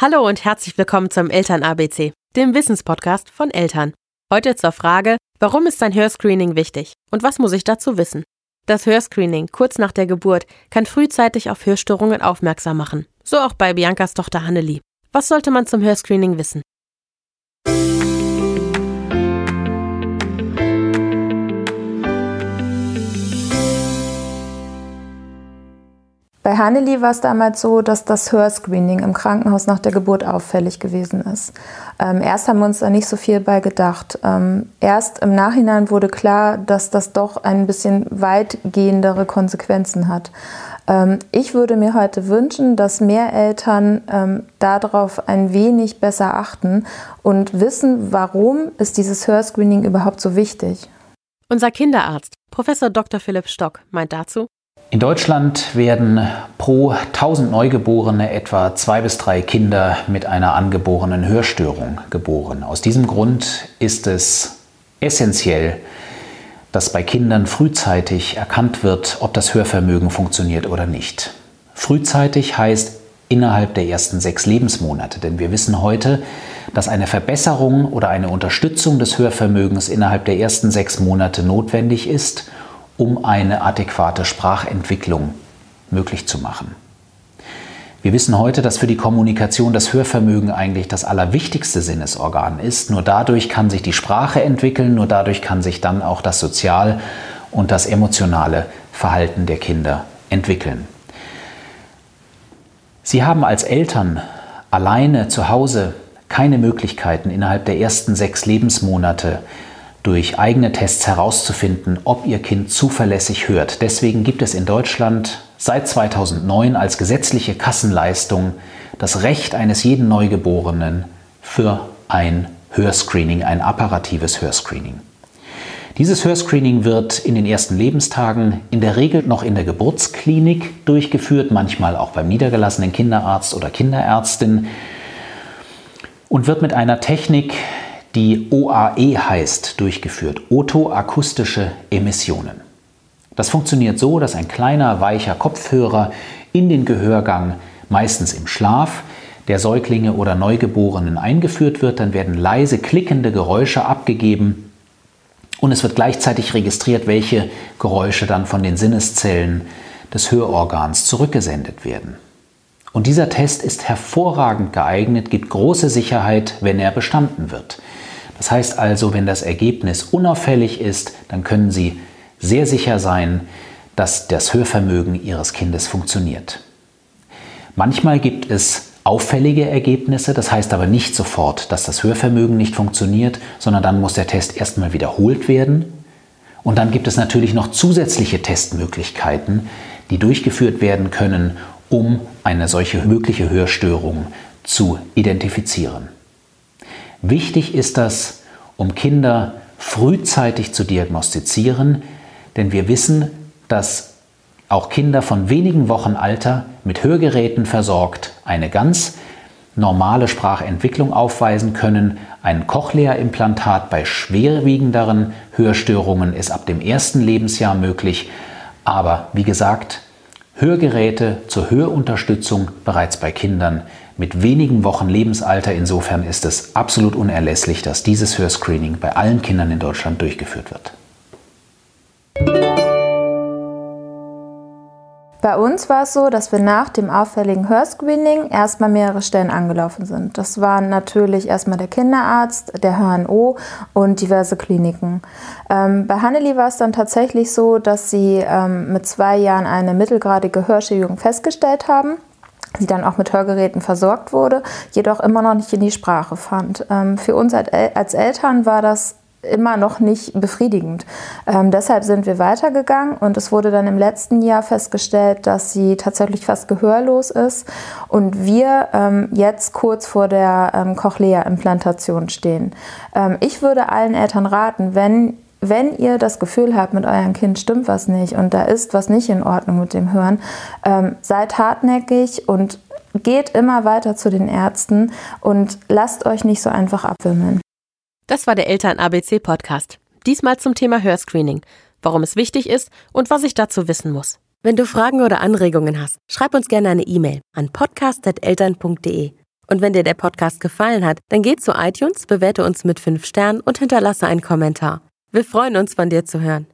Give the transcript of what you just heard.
Hallo und herzlich willkommen zum Eltern ABC, dem Wissenspodcast von Eltern. Heute zur Frage, warum ist ein Hörscreening wichtig und was muss ich dazu wissen? Das Hörscreening kurz nach der Geburt kann frühzeitig auf Hörstörungen aufmerksam machen. So auch bei Biancas Tochter Hannelie. Was sollte man zum Hörscreening wissen? Bei Hanneli war es damals so, dass das Hörscreening im Krankenhaus nach der Geburt auffällig gewesen ist. Ähm, erst haben wir uns da nicht so viel bei gedacht. Ähm, erst im Nachhinein wurde klar, dass das doch ein bisschen weitgehendere Konsequenzen hat. Ähm, ich würde mir heute wünschen, dass mehr Eltern ähm, darauf ein wenig besser achten und wissen, warum ist dieses Hörscreening überhaupt so wichtig. Unser Kinderarzt, Professor Dr. Philipp Stock, meint dazu, in Deutschland werden pro 1000 Neugeborene etwa zwei bis drei Kinder mit einer angeborenen Hörstörung geboren. Aus diesem Grund ist es essentiell, dass bei Kindern frühzeitig erkannt wird, ob das Hörvermögen funktioniert oder nicht. Frühzeitig heißt innerhalb der ersten sechs Lebensmonate, denn wir wissen heute, dass eine Verbesserung oder eine Unterstützung des Hörvermögens innerhalb der ersten sechs Monate notwendig ist um eine adäquate Sprachentwicklung möglich zu machen. Wir wissen heute, dass für die Kommunikation das Hörvermögen eigentlich das allerwichtigste Sinnesorgan ist. Nur dadurch kann sich die Sprache entwickeln, nur dadurch kann sich dann auch das sozial und das emotionale Verhalten der Kinder entwickeln. Sie haben als Eltern alleine zu Hause keine Möglichkeiten, innerhalb der ersten sechs Lebensmonate durch eigene Tests herauszufinden, ob Ihr Kind zuverlässig hört. Deswegen gibt es in Deutschland seit 2009 als gesetzliche Kassenleistung das Recht eines jeden Neugeborenen für ein Hörscreening, ein apparatives Hörscreening. Dieses Hörscreening wird in den ersten Lebenstagen in der Regel noch in der Geburtsklinik durchgeführt, manchmal auch beim niedergelassenen Kinderarzt oder Kinderärztin und wird mit einer Technik die OAE heißt, durchgeführt, otoakustische Emissionen. Das funktioniert so, dass ein kleiner, weicher Kopfhörer in den Gehörgang, meistens im Schlaf, der Säuglinge oder Neugeborenen eingeführt wird. Dann werden leise klickende Geräusche abgegeben und es wird gleichzeitig registriert, welche Geräusche dann von den Sinneszellen des Hörorgans zurückgesendet werden. Und dieser Test ist hervorragend geeignet, gibt große Sicherheit, wenn er bestanden wird. Das heißt also, wenn das Ergebnis unauffällig ist, dann können Sie sehr sicher sein, dass das Hörvermögen Ihres Kindes funktioniert. Manchmal gibt es auffällige Ergebnisse, das heißt aber nicht sofort, dass das Hörvermögen nicht funktioniert, sondern dann muss der Test erstmal wiederholt werden. Und dann gibt es natürlich noch zusätzliche Testmöglichkeiten, die durchgeführt werden können, um eine solche mögliche Hörstörung zu identifizieren. Wichtig ist das, um Kinder frühzeitig zu diagnostizieren, denn wir wissen, dass auch Kinder von wenigen Wochen Alter mit Hörgeräten versorgt eine ganz normale Sprachentwicklung aufweisen können. Ein Cochlea-Implantat bei schwerwiegenderen Hörstörungen ist ab dem ersten Lebensjahr möglich. Aber wie gesagt, Hörgeräte zur Hörunterstützung bereits bei Kindern mit wenigen Wochen Lebensalter. Insofern ist es absolut unerlässlich, dass dieses Hörscreening bei allen Kindern in Deutschland durchgeführt wird. Bei uns war es so, dass wir nach dem auffälligen Hörscreening erstmal mehrere Stellen angelaufen sind. Das waren natürlich erstmal der Kinderarzt, der HNO und diverse Kliniken. Ähm, bei Hanneli war es dann tatsächlich so, dass sie ähm, mit zwei Jahren eine mittelgradige Hörschädigung festgestellt haben die dann auch mit Hörgeräten versorgt wurde, jedoch immer noch nicht in die Sprache fand. Ähm, für uns als Eltern war das immer noch nicht befriedigend. Ähm, deshalb sind wir weitergegangen und es wurde dann im letzten Jahr festgestellt, dass sie tatsächlich fast gehörlos ist und wir ähm, jetzt kurz vor der ähm, Cochlea-Implantation stehen. Ähm, ich würde allen Eltern raten, wenn wenn ihr das Gefühl habt, mit eurem Kind stimmt was nicht und da ist was nicht in Ordnung mit dem Hören, ähm, seid hartnäckig und geht immer weiter zu den Ärzten und lasst euch nicht so einfach abwimmeln. Das war der Eltern-ABC-Podcast. Diesmal zum Thema Hörscreening, warum es wichtig ist und was ich dazu wissen muss. Wenn du Fragen oder Anregungen hast, schreib uns gerne eine E-Mail an podcast.eltern.de Und wenn dir der Podcast gefallen hat, dann geh zu iTunes, bewerte uns mit 5 Sternen und hinterlasse einen Kommentar. Wir freuen uns, von dir zu hören.